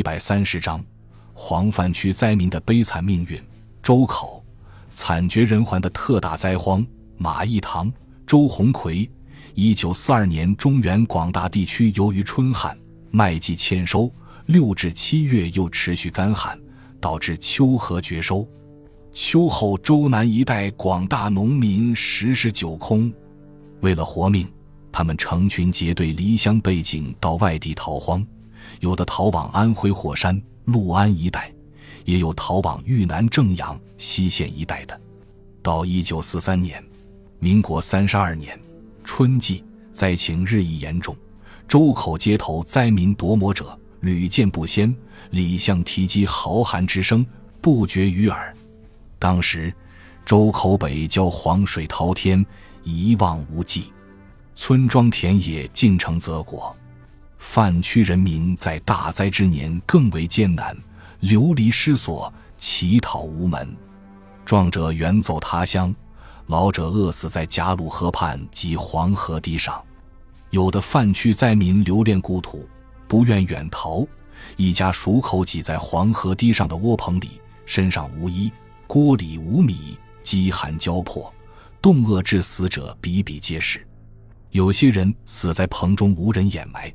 一百三十章：黄泛区灾民的悲惨命运。周口惨绝人寰的特大灾荒。马义堂、周鸿逵。一九四二年，中原广大地区由于春旱，麦季欠收，六至七月又持续干旱，导致秋禾绝收。秋后，周南一带广大农民十室九空。为了活命，他们成群结队离乡背井到外地逃荒，有的逃往安徽霍山、六安一带，也有逃往豫南正阳、西县一带的。到一九四三年，民国三十二年春季，灾情日益严重，周口街头灾民夺魔者屡见不鲜，李相提及豪寒之声不绝于耳。当时，周口北郊黄水滔天。一望无际，村庄田野尽成泽国。泛区人民在大灾之年更为艰难，流离失所，乞讨无门。壮者远走他乡，老者饿死在贾鲁河畔及黄河堤上。有的泛区灾民留恋故土，不愿远逃，一家数口挤在黄河堤上的窝棚里，身上无衣，锅里无米，饥寒交迫。冻饿致死者比比皆是，有些人死在棚中无人掩埋，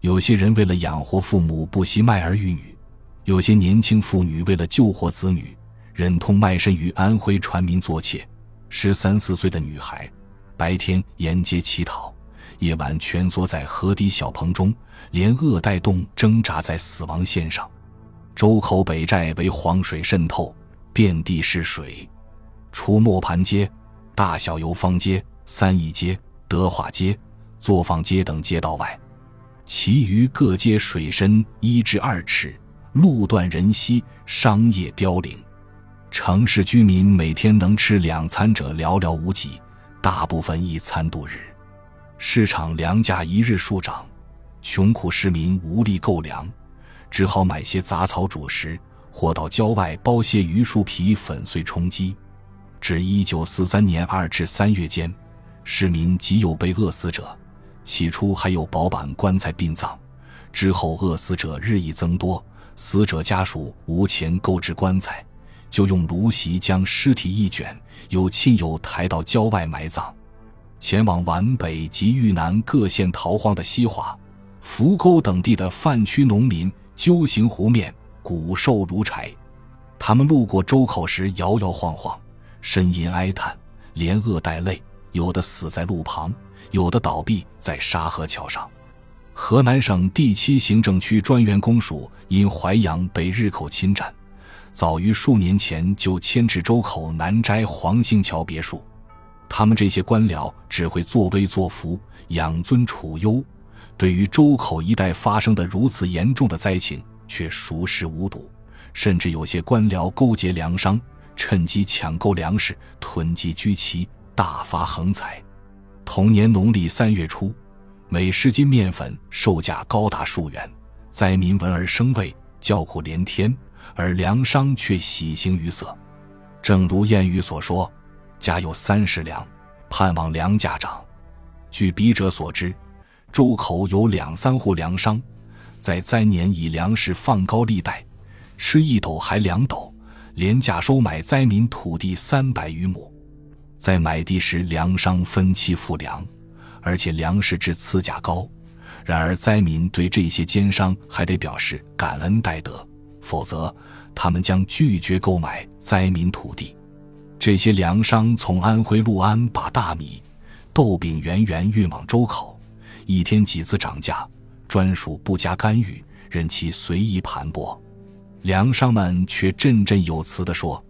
有些人为了养活父母不惜卖儿育女，有些年轻妇女为了救活子女，忍痛卖身于安徽船民做妾。十三四岁的女孩，白天沿街乞讨，夜晚蜷缩在河堤小棚中，连饿带冻，挣扎在死亡线上。周口北寨为黄水渗透，遍地是水，除磨盘街。大小油坊街、三义街、德化街、作坊街等街道外，其余各街水深一至二尺，路断人稀，商业凋零。城市居民每天能吃两餐者寥寥无几，大部分一餐度日。市场粮价一日数涨，穷苦市民无力购粮，只好买些杂草煮食，或到郊外剥些榆树皮粉碎充饥。至一九四三年二至三月间，市民极有被饿死者。起初还有薄板棺材殡葬，之后饿死者日益增多，死者家属无钱购置棺材，就用芦席将尸体一卷，由亲友抬到郊外埋葬。前往皖北及豫南各县逃荒的西华、扶沟等地的泛区农民，揪行湖面，骨瘦如柴。他们路过周口时，摇摇晃晃。呻吟哀叹，连饿带累，有的死在路旁，有的倒闭在沙河桥上。河南省第七行政区专员公署因淮阳被日寇侵占，早于数年前就迁至周口南斋黄兴桥别墅。他们这些官僚只会作威作福，养尊处优，对于周口一带发生的如此严重的灾情却熟视无睹，甚至有些官僚勾结粮商。趁机抢购粮食，囤积居奇，大发横财。同年农历三月初，每十斤面粉售价高达数元，灾民闻而生畏，叫苦连天，而粮商却喜形于色。正如谚语所说：“家有三十两，盼望粮价涨。”据笔者所知，周口有两三户粮商，在灾年以粮食放高利贷，吃一斗还两斗。廉价收买灾民土地三百余亩，在买地时粮商分期付粮，而且粮食之次价高。然而灾民对这些奸商还得表示感恩戴德，否则他们将拒绝购买灾民土地。这些粮商从安徽六安把大米、豆饼源源运往周口，一天几次涨价，专属不加干预，任其随意盘剥。粮商们却振振有词地说：“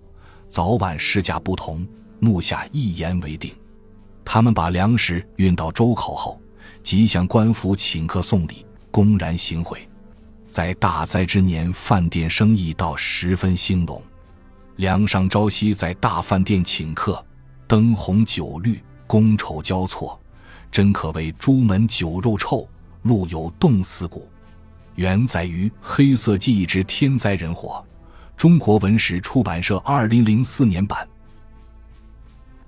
早晚市价不同，目下一言为定。”他们把粮食运到周口后，即向官府请客送礼，公然行贿。在大灾之年，饭店生意倒十分兴隆。梁上朝夕在大饭店请客，灯红酒绿，觥筹交错，真可谓朱门酒肉臭，路有冻死骨。原载于《黑色记忆之天灾人祸》，中国文史出版社二零零四年版。